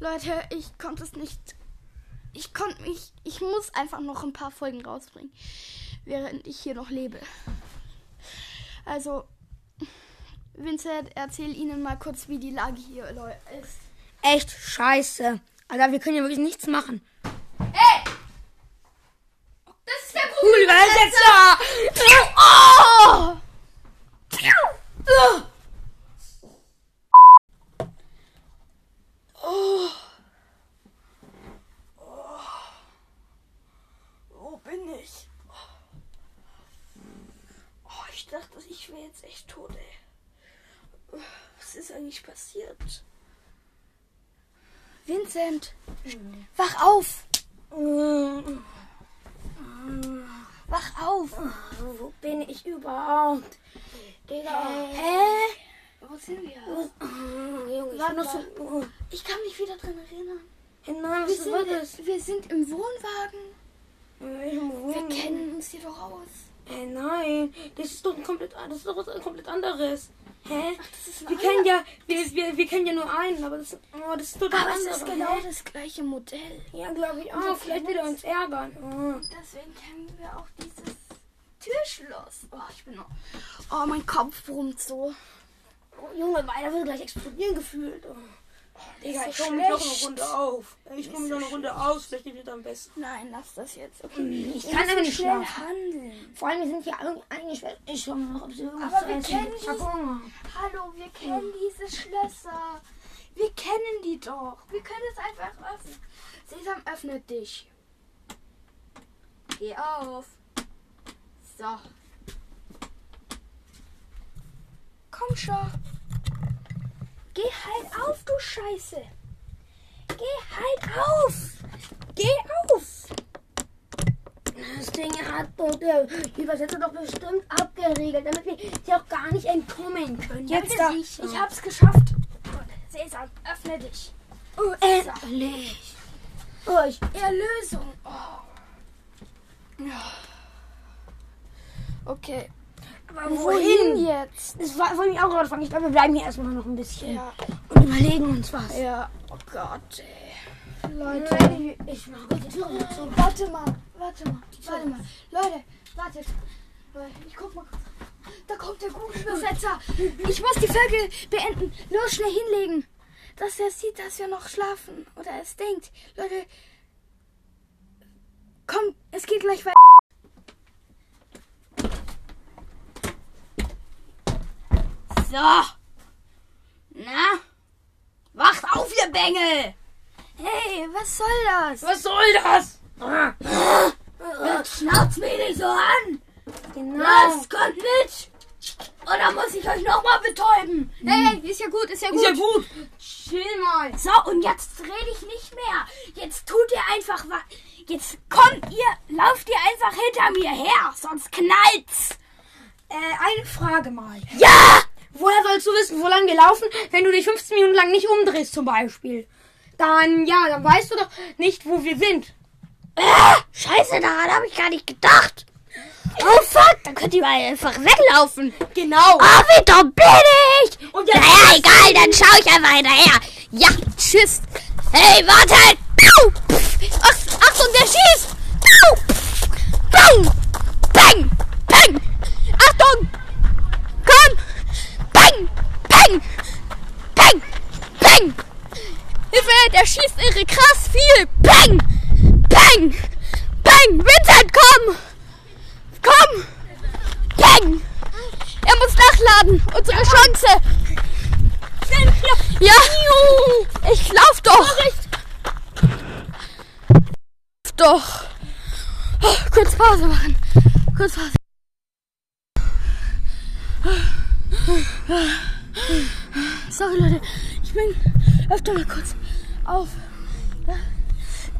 Leute, ich konnte es nicht. Ich konnte mich. Ich muss einfach noch ein paar Folgen rausbringen, während ich hier noch lebe. Also, Vincent, erzähl Ihnen mal kurz, wie die Lage hier ist. Echt scheiße. Alter, wir können ja wirklich nichts machen. Ey! Das ist der Cool, Übersetzer! Oh! Oh. Wo bin ich? Oh, ich dachte, ich wäre jetzt echt tot, ey. Was ist eigentlich passiert? Vincent, wach auf! Wach auf! Wo bin ich überhaupt? Digga. Hä? Wo sind wir? Junge, ich noch so. Ich kann mich wieder dran erinnern. Nein, Wir was war das? sind, wir sind im Wohnwagen. Wir Wir kennen uns hier doch aus. Hey, nein, das ist doch ein komplett, das ist doch was komplett anderes. Hä? Das ist Wir kennen ja, wir, wir, wir kennen ja nur einen, aber das, oh, das ist total Aber es ist genau das gleiche Modell. Ja, glaube ich auch. Vielleicht kennen wieder uns ärgern. Oh. Deswegen kennen wir auch dieses Türschloss. Oh, ich bin noch. Oh, mein Kopf brummt so. Oh, Junge, meiner wird gleich explodieren gefühlt. Oh. Digga, ich komme mich noch eine. Runde auf. Ich komme mich noch eine Runde aus. Vielleicht geht es am besten. Nein, lass das jetzt. Okay. Ich Wir kann aber nicht schnell schlafen. handeln. Vor allem, wir sind irgendwie eingesperrt. Ich schau mal noch, ob sie irgendwas Aber zu wir essen kennen. Ich hab die- Hunger. Hallo, wir kennen diese Schlösser. Wir kennen die doch. Wir können es einfach öffnen. Sesam, öffne dich. Geh auf. So. Komm schon. Geh halt auf, du Scheiße. Geh halt auf. Geh auf. Das Ding hat doch der Übersetzer doch bestimmt abgeriegelt, damit wir hier auch gar nicht entkommen können. Jetzt da. sicher. Ich hab's geschafft. Sesam, öffne dich. Oh, endlich. Oh, ich, Erlösung. Oh. Ja. Okay. Aber Wohin jetzt? Das war, wollte ich auch gerade fragen. Ich glaube, wir bleiben hier erstmal noch ein bisschen Ja. und überlegen uns was. Ja. Oh Gott, ey. Leute. Leute, ich mach die Tür zu. Warte mal. Warte mal. Warte mal. Leute, wartet. Ich guck mal. Da kommt der Google-Übersetzer. Ich muss die Vögel beenden. Los, schnell hinlegen. Dass er sieht, dass wir noch schlafen. Oder es denkt. Leute. Komm, es geht gleich weiter. So. Na? Wacht auf, ihr Bengel! Hey, was soll das? Was soll das? Schnauzt mich nicht so an! Genau. Los, kommt mit! Oder muss ich euch nochmal betäuben? Hey, ist ja gut, ist ja gut. Ist ja gut. Chill mal. So, und jetzt rede ich nicht mehr. Jetzt tut ihr einfach was. Jetzt kommt ihr, lauft ihr einfach hinter mir her, sonst knallt's. Äh, eine Frage mal. Ja! Woher sollst du wissen, wo lang wir laufen, wenn du dich 15 Minuten lang nicht umdrehst zum Beispiel? Dann, ja, dann weißt du doch nicht, wo wir sind. Ah, scheiße, daran habe ich gar nicht gedacht. Oh fuck, dann könnt ihr mal einfach weglaufen. Genau. Ah, wie dumm bin ich? Und naja, egal, dann schau ich einfach hinterher. Ja, tschüss. Hey, wartet! Ach, Achtung, der schießt! Au! Pff. Bang! Bang! Bang! Achtung! Komm! Bang! Bang! Bang! Hilfe, der schießt irre krass viel! Bang! Bang! Bang! Vincent, komm! Komm! Bang! Er muss nachladen! Unsere Chance! Ja! Ich lauf doch! Doch! Oh, kurz Pause machen! Kurz Pause! Sorry Leute, ich bin öfter mal kurz auf. Ja.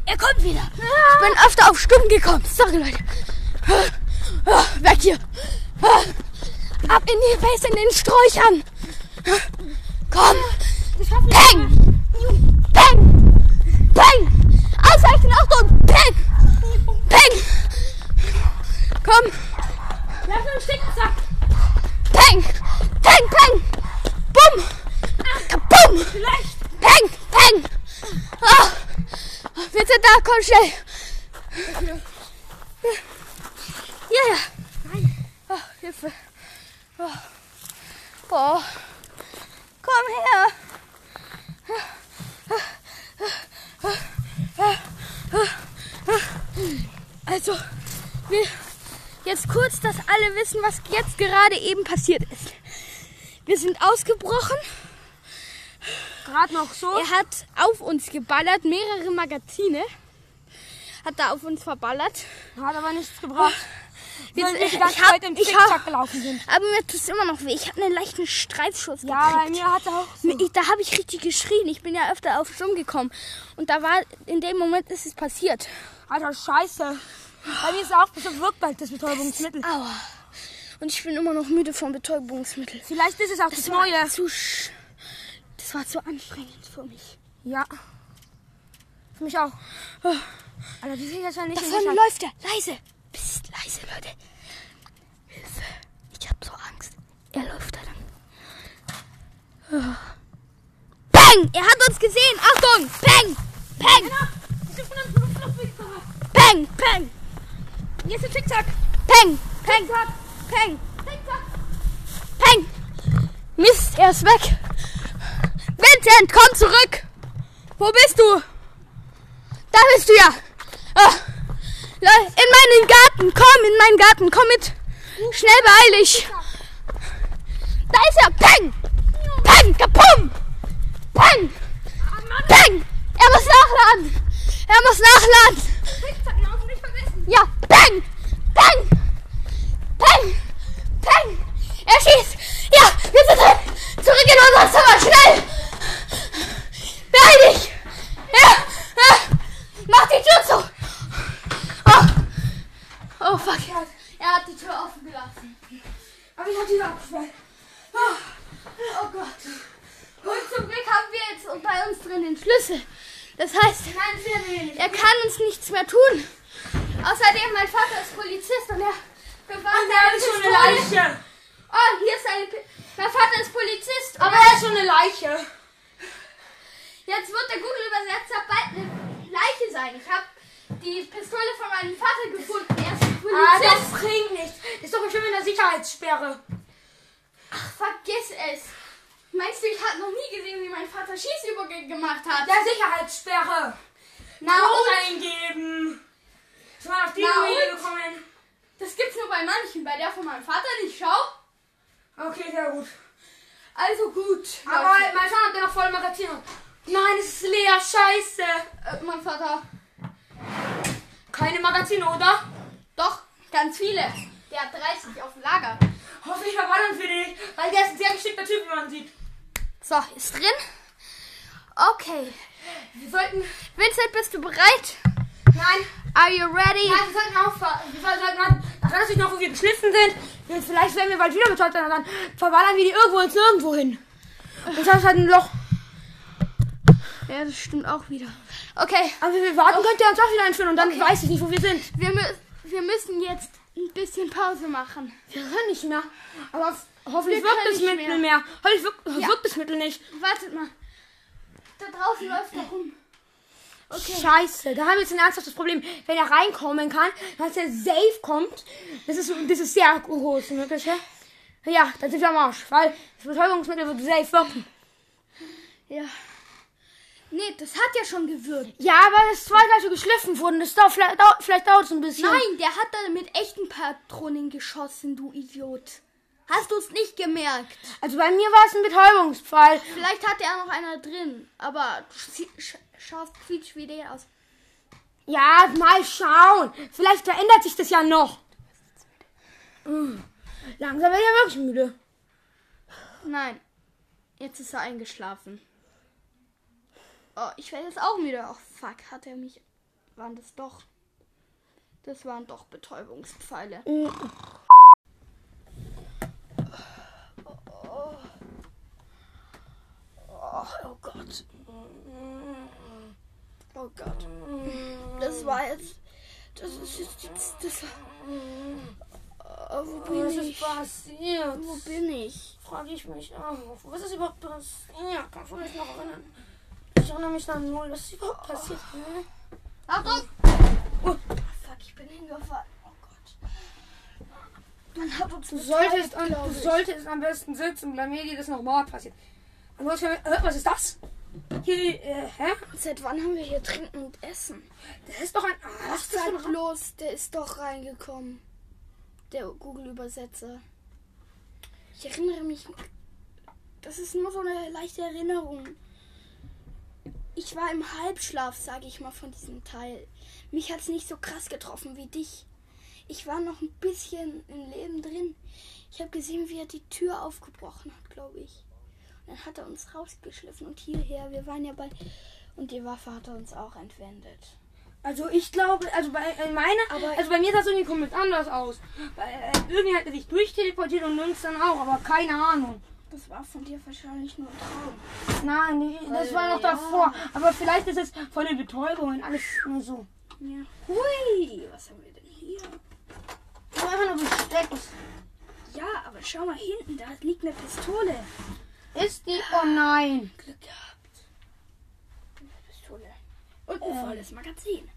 Er kommt wieder. Ich bin öfter auf Stumm gekommen. Sorry Leute. Weg hier. Ab in die Base in den Sträuchern. Komm. Peng. Peng. Peng. Ausweichen. Achtung. Peng. Peng. Komm. Lass uns schicken, zack. Peng. Peng. Peng. Bumm. Bumm. Vielleicht. Peng. Peng. Jetzt sind da, komm schnell. Ja, ja. Nein. Oh, Hilfe. Oh. oh. Komm her. Also, wir jetzt kurz, dass alle wissen, was jetzt gerade eben passiert ist. Wir sind ausgebrochen. Gerade noch so. Er hat auf uns geballert, mehrere Magazine. Hat da auf uns verballert. Hat aber nichts gebracht. Wir die ich ganze hab- Zeit im ich hab- gelaufen sind. Aber mir tut es immer noch weh. Ich habe einen leichten Streifschuss Ja, bei gekriegt. mir hat er auch so. Ich, da habe ich richtig geschrien. Ich bin ja öfter auf Stumm gekommen. Und da war, in dem Moment ist es passiert. Alter, scheiße. Bei mir ist auch bestimmt wirkt bald das Betäubungsmittel. Aua. Und ich bin immer noch müde vom Betäubungsmittel. Vielleicht ist es auch das, war Neue. Zu, das war zu anstrengend für mich. Ja. Für mich auch. Alter, die sind jetzt ja nicht Da in läuft er. Leise. Psst, leise, Leute. Hilfe. Ich hab so Angst. Er läuft da lang. Bang! Er hat uns gesehen. Achtung! Bang! Bang! Bang! Bang! Hier ist der Zickzack. Peng! Peng! Peng! Peng! Mist, er ist weg! Vincent, komm zurück! Wo bist du? Da bist du ja! Le- In meinen Garten! Komm, in meinen Garten! Komm mit! Schnell beeil dich! Da ist er! Peng! Peng! Kapum! Peng! Peng! Er muss nachladen! Er muss nachladen! Ja, bang! Bang! Bang! Bang! Er schießt! Ja, wir sind drin! Zurück in unser Zimmer, schnell! Beeil dich! Ja. Mach die Tür zu! Oh, oh fuck. Er hat die Tür offen gelassen. Aber ich hab die abgesperrt. Oh Gott. Und zum Glück haben wir jetzt bei uns drin den Schlüssel. Das heißt, er kann uns nichts mehr tun. Außerdem, mein Vater ist Polizist und er bewahrt er ist schon eine Leiche. Oh, hier ist eine. Pi mein Vater ist Polizist. Aber er ist schon eine Leiche. jetzt wird der Google-Übersetzer bald eine Leiche sein. Ich habe die Pistole von meinem Vater gefunden. Er ist Ah, Polizist. das bringt nichts. Ist doch bestimmt in der Sicherheitssperre. Ach, vergiss es. Meinst du, ich habe noch nie gesehen, wie mein Vater Schießübungen gemacht hat? Der Sicherheitssperre. Na Code eingeben. Ist mal auf die und? gekommen. Das gibt's nur bei manchen. Bei der von meinem Vater nicht. Schau. Okay, sehr gut. Also gut. Aber Leute. mein Vater hat ja noch voll Magazin. Nein, es ist leer. Scheiße. Äh, mein Vater. Keine Magazine, oder? Doch, ganz viele. Der hat 30 auf dem Lager. Hoffentlich verballern für dich. Weil der ist ein sehr geschickter Typ, wie man sieht. So, ist drin. Okay. Wir sollten. Vincent, bist du bereit? Nein. Are you ready? Nein, wir sollten auffahren. Wir sollten mal. Dann kann sich noch, wo wir geschliffen sind. Vielleicht werden wir bald wieder betäubt, und dann verballern wir die irgendwo ins Nirgendwo hin. Und das ist halt ein Loch. Ja, das stimmt auch wieder. Okay, Aber wenn wir warten, könnte er uns auch wieder einführen und dann Okay. weiß ich nicht, wo wir sind. wir, mü wir müssen jetzt ein bisschen Pause machen. Wir können nicht mehr. Aber hoffentlich Wir wirkt das Mittel mehr. mehr. Hoffentlich wirkt, Ja. wirkt das Mittel nicht. Wartet mal. Da draußen läuft er rum. Okay. Scheiße, da haben wir jetzt ein ernsthaftes Problem. Wenn er reinkommen kann, dass er safe kommt, das ist, das ist sehr groß möglich. Ja? ja, dann sind wir am Arsch, weil das Betäubungsmittel wird safe wirken. Ja. Nee, das hat ja schon gewirkt. Ja, aber das zwei gleich geschliffen wurden, das dauert, vielleicht, dauert, vielleicht dauert es ein bisschen. Nein, der hat da mit echten Patronen geschossen, du Idiot. Hast du es nicht gemerkt? Also bei mir war es ein Betäubungsfall. Vielleicht hatte er noch einer drin, aber du sie- sch schaust quietsch wie der aus. Ja, mal schauen. Vielleicht verändert sich das ja noch. Mm. Langsam werde ich ja wirklich müde. Nein, jetzt ist er eingeschlafen. Oh, ich werde jetzt auch müde. Oh, fuck, hat er mich... Waren das doch... Das waren doch Betäubungspfeile. Mm. Oh, oh Gott. Oh Gott. Das war jetzt... Das ist jetzt... jetzt das oh, wo bin Was ist ich? passiert? Wo bin ich? Frage ich mich auch. Was ist überhaupt passiert? Kannst du mich noch erinnern? Ich erinnere mich dann null. Was ist überhaupt passiert? Ne? Achtung! Fuck, ich bin hingefallen. Oh Gott. Man hat uns Du solltest, am- du solltest am besten sitzen bleiben, ehe dir das nochmal passiert. Und was, äh, was ist das? Hier, äh, hä? Seit wann haben wir hier trinken und essen? Das ist doch ein. Ist sag doch bloß, der ist doch reingekommen. Der Google-Übersetzer. Ich erinnere mich. Das ist nur so eine leichte Erinnerung. Ich war im Halbschlaf, sage ich mal, von diesem Teil. Mich hat es nicht so krass getroffen wie dich. Ich war noch ein bisschen im Leben drin. Ich habe gesehen, wie er die Tür aufgebrochen hat, glaube ich. Und dann hat er uns rausgeschliffen und hierher. Wir waren ja bei. Und die Waffe hat er uns auch entwendet. Also ich glaube, also bei äh, meine, Aber- also bei mir sah es irgendwie komplett anders aus. Weil, äh, irgendwie hat er sich durchteleportiert und Lynx dann auch, aber keine Ahnung. Das war von dir wahrscheinlich nur ein Traum. Nein, die, das war noch ja. davor. Aber vielleicht ist es voll die Betäubung und alles nur so. Ja. Hui, was haben wir denn hier? Das war einfach nur Besteck. Ja, aber schau mal hinten, da liegt eine Pistole. Ist die? Oh nein. Glück gehabt. Eine Pistole. Und ein volles Magazin.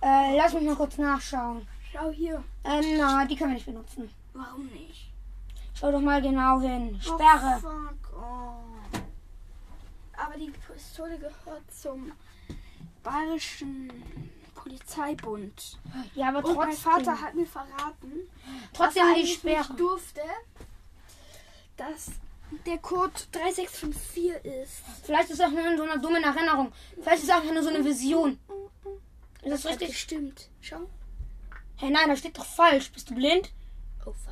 Äh, lass mich mal kurz nachschauen. Schau hier. Ähm, na, die können wir nicht benutzen. Warum nicht? Schau doch mal genau hin. Sperre. Oh, fuck. Oh. Aber die Pistole gehört zum Bayerischen Polizeibund. Ja, aber Und mein trotzdem. Vater hat mir verraten, trotzdem dass er die Sperre. nicht durfte, dass der Code 3654 ist. Vielleicht ist auch nur in so einer dummen Erinnerung. Vielleicht ist es einfach nur so eine Vision. Ist das Hat richtig? gestimmt. Schau. Hey, nein, da steht doch falsch. Bist du blind? Oh fuck.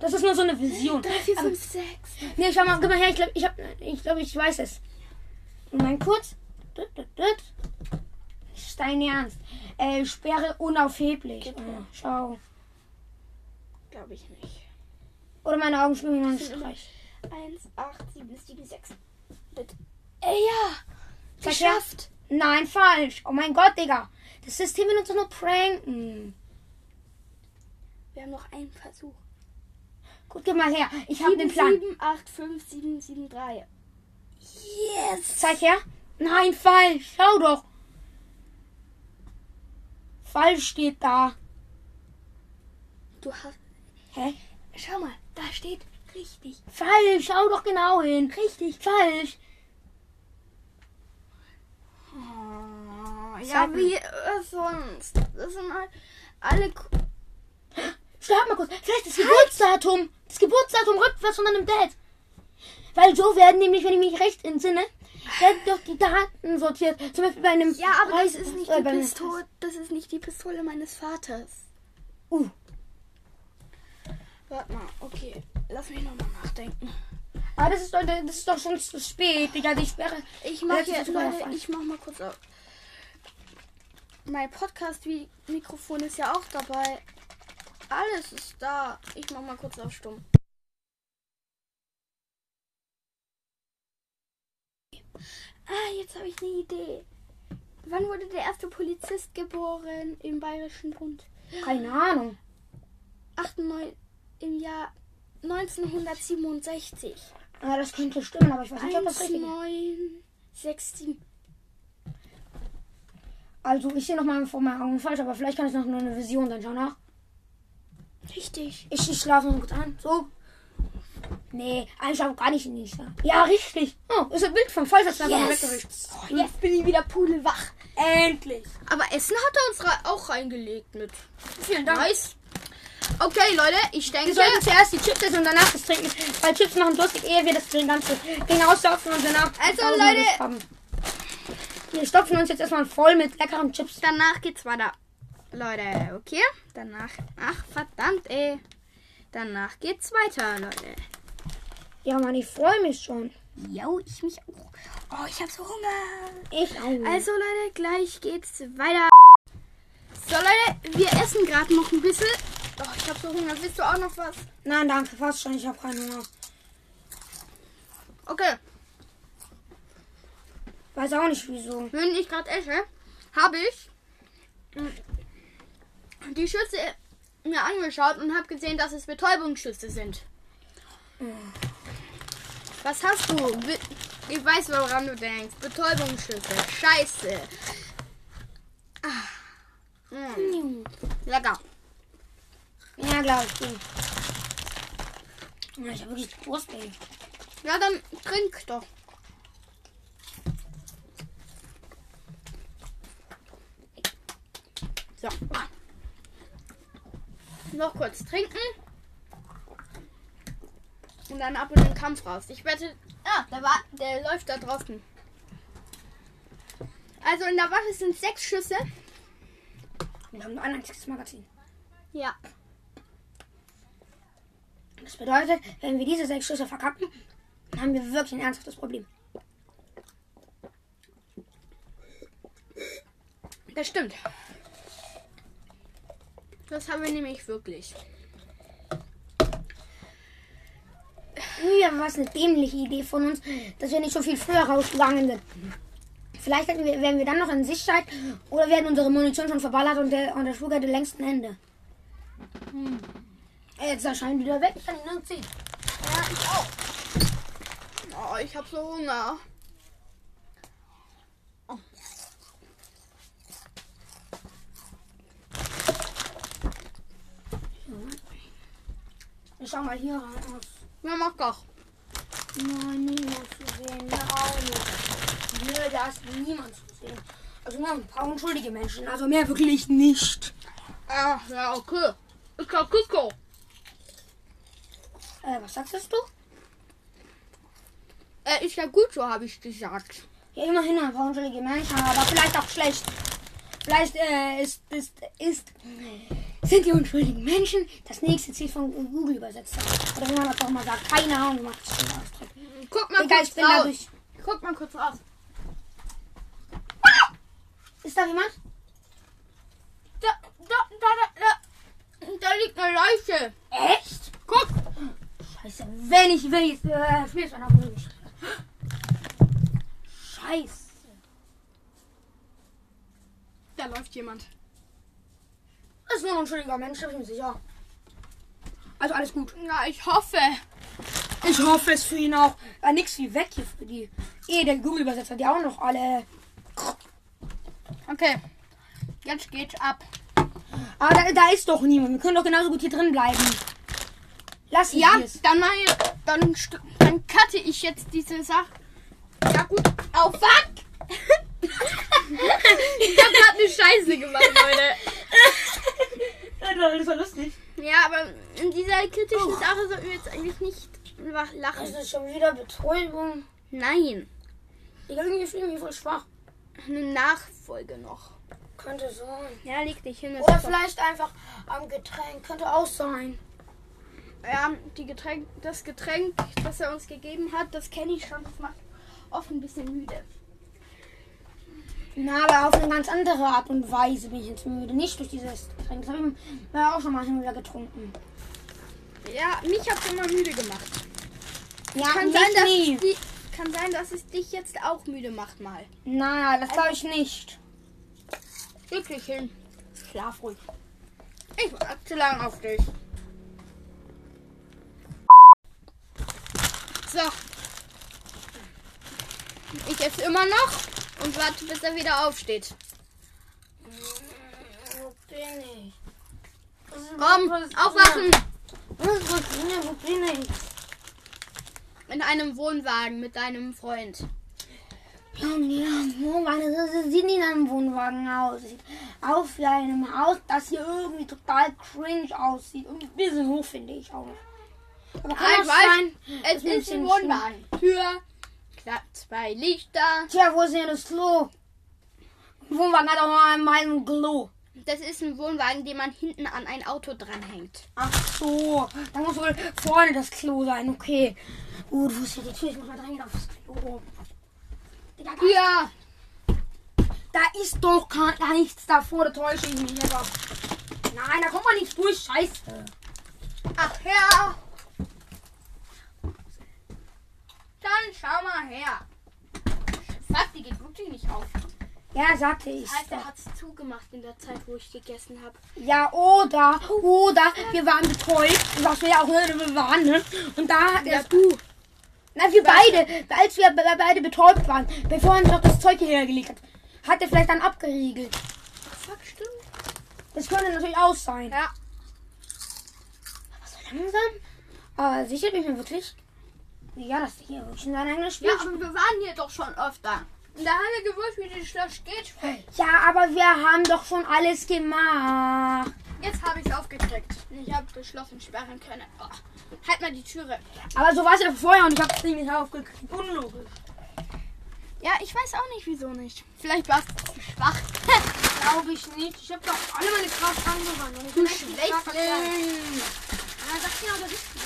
Das ist nur so eine Vision. 3, 4, Aber- 5, 6. Nee, schau mal, gib mal her. Ich glaube, ich, hab, ich, glaub, ich weiß es. Moment kurz. Ist dein Ernst. Äh, Sperre unaufheblich. Her. schau. Glaube ich nicht. Oder meine Augen Das sind Streich. 1, 8, 7, 7, 6. Bitte. Ey, ja. Zeig her. Geschafft. Nein, falsch. Oh mein Gott, Digga. Das System will uns doch nur pranken. Wir haben noch einen Versuch. Gut, gib mal her. Ich habe den 7, Plan. 7, 8, 5, 7, 7, 3. Yes. Zeig her. Nein, falsch. Schau doch. Falsch steht da. Du hast. Hä? Schau mal, da steht richtig. Falsch. Schau doch genau hin. Richtig. Falsch. Oh, ja, wie sonst. Das sind halt alle. Stopp mal kurz. Vielleicht das Geburtsdatum. Das Geburtsdatum rückwärts von deinem Dad. Weil so werden nämlich, wenn ich mich recht entsinne, werden doch die Daten sortiert. Zum Beispiel bei einem. Ja, aber das Reise- ist nicht äh, die einem- Pistole. Das ist nicht die Pistole meines Vaters. Uh, Warte mal, okay. Lass mich nochmal nachdenken. aber das ist doch, das ist doch schon zu spät, Digga. Die Sperre. Ich mach Jetzt Leute, ich mach mal kurz auf. Mein Podcast-Mikrofon ist ja auch dabei. Alles ist da. Ich mach mal kurz auf Stumm. Ah, jetzt habe ich eine Idee. Wann wurde der erste Polizist geboren im Bayerischen Bund? Keine Ahnung. 98, Im Jahr 1967. Ja, das könnte stimmen, aber ich weiß nicht, ob das richtig ist. 1967. Also, ich sehe noch mal vor meinen Augen falsch, aber vielleicht kann es noch eine Vision sein. Schau nach. Richtig. Ich, ich schlafe kurz an. So. Nee, einschlafen gar nicht nicht. Ja, richtig. Oh, ist ein Bild vom Fallschirmswerfer Yes. weggewischt. Oh, jetzt bin ich wieder pudelwach. Endlich. Aber Essen hat er uns auch reingelegt mit. Vielen Dank. Nice. Okay, Leute, ich denke. Wir sollten zuerst die Chips essen und danach das trinken. Weil Chips machen durstig, ehe wir das ganze Ding auslaufen und danach. Also, Leute. Wir stopfen uns jetzt erstmal voll mit leckeren Chips. Danach geht's weiter. Leute, okay? Danach. Ach, verdammt, ey. Danach geht's weiter, Leute. Ja, Mann, ich freue mich schon. Jo, ich mich auch. Oh, ich hab so Hunger. Ich auch. Also, Leute, gleich geht's weiter. So, Leute, wir essen gerade noch ein bisschen. Oh, ich hab so Hunger. Willst du auch noch was? Nein, danke, fast schon. Ich habe keinen Hunger. Okay. Weiß auch nicht wieso. Wenn ich gerade esse, habe ich mm, die Schüsse mir angeschaut und habe gesehen, dass es Betäubungsschüsse sind. Was hast du? Ich weiß, woran du denkst. Betäubungsschüsse. Scheiße. Ah. Mm. Lecker. Ja, glaube ich. Ich habe wirklich Durst, ey. Ja, dann trink doch. So. Noch kurz trinken. Und dann ab in den Kampf raus. Ich wette. Ah, der, war, der läuft da draußen. Also in der Waffe sind sechs Schüsse. Wir haben nur ein einziges Magazin. Ja. Das bedeutet, wenn wir diese sechs Schüsse verkacken, dann haben wir wirklich ein ernsthaftes Problem. Das stimmt. Das haben wir nämlich wirklich. Ja, was eine dämliche Idee von uns, dass wir nicht schon viel früher rausgegangen sind. Vielleicht hätten wir, wären wir dann noch in Sicherheit oder werden unsere Munition schon verballert und der, und der Flug hätte längst ein Ende. Hm. Jetzt erscheint wieder weg, ich kann ihn nur ziehen. Ja, ich auch. Oh, ich hab so Hunger. Ich schau mal hier rein aus. Ja, mach doch. Nein, niemand zu sehen. Ne, auch nicht. Nö, da ist niemand zu sehen. Also nur ein paar unschuldige Menschen. Also mehr wirklich nicht. Ah, ja, okay. Ich kann Kiko. Äh, was sagst du? Äh, ist ja gut so, habe ich gesagt. Ja, immerhin ein paar unschuldige Menschen, aber vielleicht auch schlecht. Vielleicht äh, ist, ist, ist, sind die unschuldigen Menschen das nächste Ziel von Google Übersetzer. Oder wie man das auch mal sagt. Keine Ahnung, man das schon ausdrückt. Guck mal Egal, kurz ich bin raus. dadurch. Guck mal kurz raus. Ist da jemand? Da, da, da, da, da, da liegt eine Leiche. Echt? Guck. Scheiße, wenn ich will, jetzt äh, spielst du von mich. Scheiße. Da läuft jemand. Das ist nur ein unschuldiger Mensch, da bin ich mir sicher. Also alles gut. Ja, ich hoffe. Ich hoffe es für ihn auch. War nix wie weg hier für die. Eh, der Google-Übersetzer, die auch noch alle. Okay. Jetzt geht's ab. Aber da, da ist doch niemand. Wir können doch genauso gut hier drin bleiben. Lass ihn Ja, jetzt. dann mal hier, dann, dann cutte ich jetzt diese Sache. Ja gut. Oh fuck! ich hab grad eine Scheiße gemacht, Leute. Das war lustig. Ja, aber in dieser kritischen Sache sollten wir jetzt eigentlich nicht lachen. Das ist schon wieder Betäubung. Nein. Ich irgendwie fühle mich voll schwach. Eine Nachfolge noch. Könnte sein. Ja, leg dich hin. Oder vielleicht einfach am Getränk. Könnte auch sein. Ja, die Getränk, das Getränk, das er uns gegeben hat, das kenne ich schon. Das macht oft ein bisschen müde. Na, aber auf eine ganz andere Art und Weise bin ich jetzt müde. Nicht durch dieses Getränk. Das habe ich auch schon mal hin und wieder getrunken. Ja, mich hat immer müde gemacht. Ja, Kann sein, dass nie. es, die, kann sein, dass es dich jetzt auch müde macht mal. Naja, das glaube ich nicht. Wirklich hin. Schlaf ruhig. Ich warte zu lange auf dich. So. Ich esse immer noch und warte, bis er wieder aufsteht. Wo bin ich? Komm, aufwachen! Wo ich? Wo bin ich? In einem Wohnwagen mit deinem Freund. Ja, Wohnwagen, das sieht nicht in einem Wohnwagen aus. Sieht aus wie einem Haus, das hier irgendwie total cringe aussieht. Und ein bisschen hoch finde ich auch. Aber kann Ah, ich weiß. sein, Es ist ein Wohnwagen. Tür, klar, zwei Lichter. Tja, wo ist denn das Klo? Wohnwagen hat auch noch einmal ein Klo. Das ist ein Wohnwagen, den man hinten an ein Auto dranhängt. Ach so, da muss wohl vorne das Klo sein. Okay. Gut, wo ist hier die Tür? Ich muss mal dringend aufs Klo. Digga, da, Ja. da ist doch gar nichts davor, da täusche ich mich aber. Nein, da kommt man nicht durch. Scheiße. Ach ja. Dann schau mal her. Fuck, die geht wirklich nicht auf. Ja, sagte ich. Alter, er hat's zugemacht in der Zeit, wo ich gegessen habe. Ja, oder, oder, wir waren betäubt, was wir ja auch ne, wir waren, ne? Und da hat Ja, er, du. Na, wir beide, als wir be- beide betäubt waren, bevor er uns noch das Zeug hierher gelegt hat, hat er vielleicht dann abgeriegelt. Fuck, stimmt. Das könnte natürlich auch sein. Ja. So langsam. Aber sicher bin ich mir wirklich. Ja, das hier wirklich in sein eigenes Spiel. Ja, aber wir waren hier doch schon öfter. Und da haben wir gewusst, wie das Schloss geht. Ja, aber wir haben doch schon alles gemacht. Jetzt habe ich es aufgekriegt. Ich habe das Schloss entsperren können. Oh. Halt mal die Türe. Aber so war es ja vorher und ich habe das Ding nicht aufgekriegt. Unlogisch. Ja, ich weiß auch nicht, wieso nicht. Vielleicht warst du zu schwach. Glaube ich nicht. Ich habe doch alle meine Kraft angewandt. und ich Du. Schwächling. Ja, sag genau das Richtige.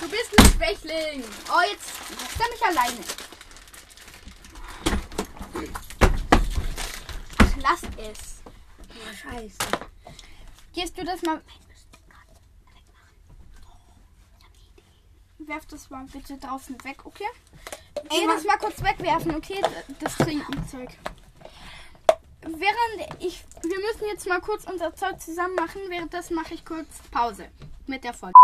Du bist ein Schwächling. Oh, jetzt lässt er mich alleine. Ach, lass es. Ja, scheiße. Gehst du das mal... Werf das mal bitte draußen weg, okay? Geh das mal kurz wegwerfen, okay? Das Trinkenzeug. Während ich... Wir müssen jetzt mal kurz unser Zeug zusammen machen. Währenddessen mache ich kurz Pause mit der Folge.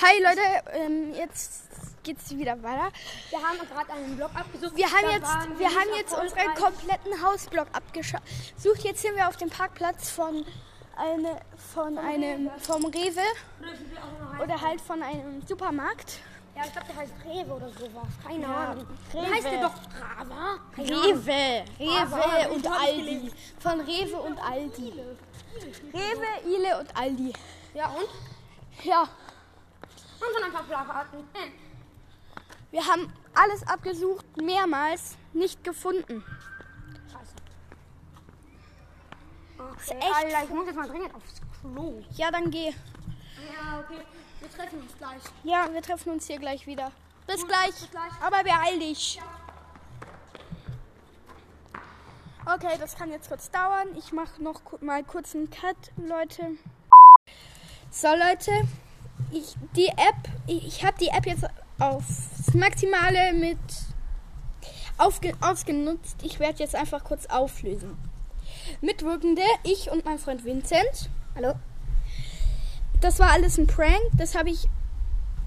Hi Leute, ähm, jetzt geht's wieder weiter. wir haben gerade einen Blog abgesucht. Wir haben jetzt, wir haben jetzt unseren kompletten Hausblock abgesucht. Jetzt sind wir auf dem Parkplatz von eine, von einem vom Rewe oder halt von einem Supermarkt. Ja, ich glaube, der heißt Rewe oder sowas. Keine Ja, Ahnung. Rewe. Heißt der doch Rava? Rewe, Rewe und Aldi. Von Rewe und Aldi. Rewe, Ile und Aldi. Ja, und? Ja, Und schon ein paar Plakaten. Hm. wir haben alles abgesucht, mehrmals nicht gefunden. Scheiße. Ist Okay, echt Alter, ich muss jetzt mal dringend aufs Klo. Ja, dann geh. Ja, okay. Wir treffen uns gleich. Ja, wir treffen uns hier gleich wieder. Bis gleich. gleich. Aber beeil dich. Okay, das kann jetzt kurz dauern. Ich mache noch mal kurz einen Cut, Leute. So, Leute. Ich, die App, ich, habe die App jetzt aufs Maximale mit aufge, ausgenutzt. Ich werde jetzt einfach kurz auflösen. Mitwirkende, ich und mein Freund Vincent. Hallo? Das war alles ein Prank. Das habe ich.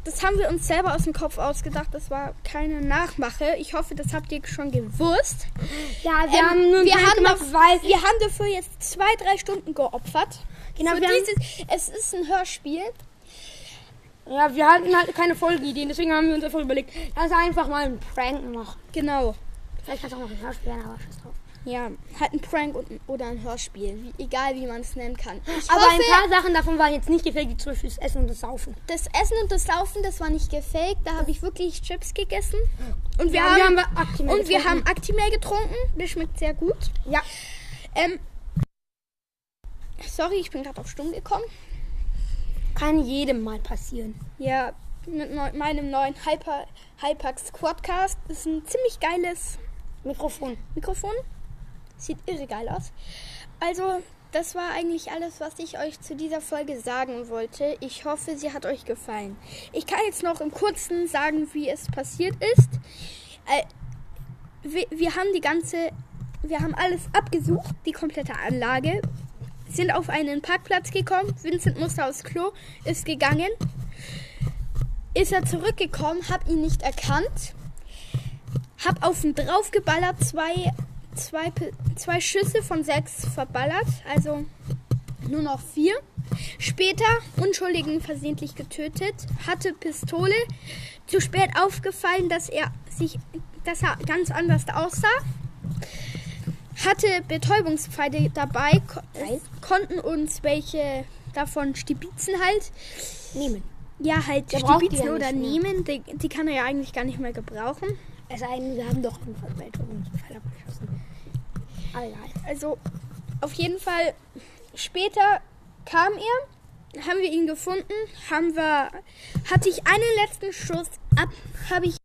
Das haben wir uns selber aus dem Kopf ausgedacht. Das war keine Nachmache. Ich hoffe, das habt ihr schon gewusst. Ja, wir Ähm, haben nur wir, haben gemacht, weil... wir haben dafür jetzt zwei, drei Stunden geopfert. Genau, haben, dieses, es ist ein Hörspiel. ja, wir hatten halt keine Folgeideen, deswegen haben wir uns einfach überlegt, lass einfach mal einen Prank machen. Genau. Vielleicht kann es auch noch ein Hörspiel aber scheiß drauf. Ja, halt ein Prank und, oder ein Hörspiel. Wie, egal, wie man es nennen kann. Ich Aber hoffe, ein paar Sachen davon waren jetzt nicht gefaked, wie zum Beispiel das Essen und das Saufen. das Essen und das Laufen, das war nicht gefaked. Da habe ich wirklich Chips gegessen. Und wir Ja, haben, wir haben Actimel und wir getrunken. haben Actimel getrunken. Das schmeckt sehr gut. Ja. Ähm, sorry, ich bin gerade auf Stumm gekommen. Kann jedem mal passieren. Ja, mit neu, meinem neuen Hyper, Hypax Quadcast. Das ist ein ziemlich geiles Mikrofon. Mikrofon. Sieht irre geil aus. Also, das war eigentlich alles, was ich euch zu dieser Folge sagen wollte. Ich hoffe, sie hat euch gefallen. Ich kann jetzt noch im Kurzen sagen, wie es passiert ist. Äh, wir, wir haben die ganze, wir haben alles abgesucht, die komplette Anlage. Sind auf einen Parkplatz gekommen. Vincent musste aufs Klo, ist gegangen. Ist er zurückgekommen, hab ihn nicht erkannt. Hab auf ihn draufgeballert, zwei, zwei, zwei Schüsse von sechs verballert, also nur noch vier. Später Unschuldigen versehentlich getötet, hatte Pistole. Zu spät aufgefallen, dass er sich, dass er ganz anders aussah. Hatte Betäubungspfeile dabei, ko Geil. konnten uns welche davon stibitzen halt. Nehmen. Ja, halt Der stibitzen ja oder nehmen. Die, die kann er ja eigentlich gar nicht mehr gebrauchen. Denn, wir haben doch einen Verwaltungsfall abgeschossen. Aber egal. Also auf jeden Fall später kam er, haben wir ihn gefunden, haben wir, hatte ich einen letzten Schuss ab, habe ich,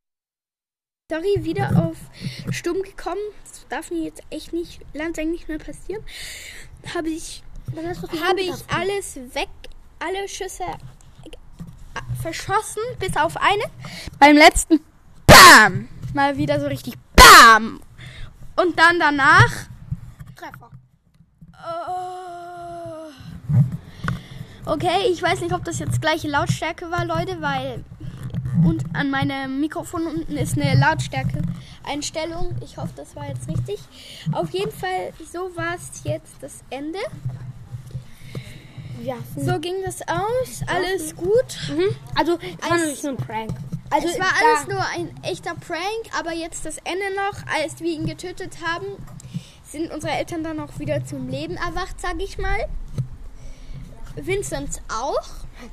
sorry, wieder auf stumm gekommen. Das darf mir jetzt echt nicht, langsam nicht mehr passieren. Habe ich, habe ich alles weg, alle Schüsse verschossen, bis auf eine. Beim letzten BAM! Mal wieder so richtig BAM! Und dann danach Treffer. Oh. Okay, ich weiß nicht, ob das jetzt gleiche Lautstärke war, Leute, weil Und an meinem Mikrofon unten ist eine Lautstärke-Einstellung. Ich hoffe, das war jetzt richtig. Auf jeden Fall, so war es jetzt das Ende. Ja, So ging das aus. Alles gut. Mhm. Also, es war natürlich nur ein Prank. Also es war alles nur ein echter Prank, aber jetzt das Ende noch, als wir ihn getötet haben, sind unsere Eltern dann auch wieder zum Leben erwacht, sag ich mal. Vincent auch.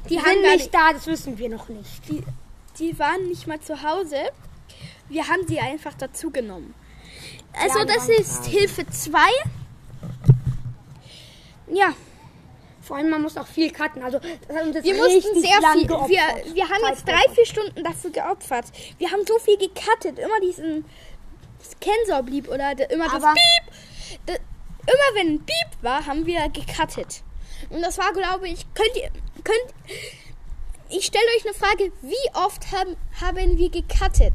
Die Die, sind nicht da, das wissen wir noch nicht. die, die waren nicht mal zu Hause. Wir haben sie einfach dazu genommen. Also das ist Hilfe 2. Ja, Vor allem, man muss auch viel cutten. Also, das wir mussten sehr viel. geopfert. Wir, wir haben jetzt drei, vier Stunden dafür geopfert. Wir haben so viel gecuttet. Immer diesen Sensor blieb oder de- immer das Aber- Piep. Da- immer wenn ein Piep war, haben wir gecuttet. Und das war, glaube ich, könnt ihr, könnt, ich stelle euch eine Frage, wie oft haben, haben wir gecuttet?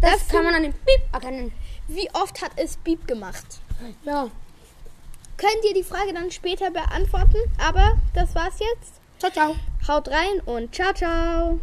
Das Dafür- kann man an dem Piep erkennen. Wie oft hat es Piep gemacht? Ja. Könnt ihr die Frage dann später beantworten? Aber das war's jetzt. Ciao, ciao. Haut rein und ciao, ciao.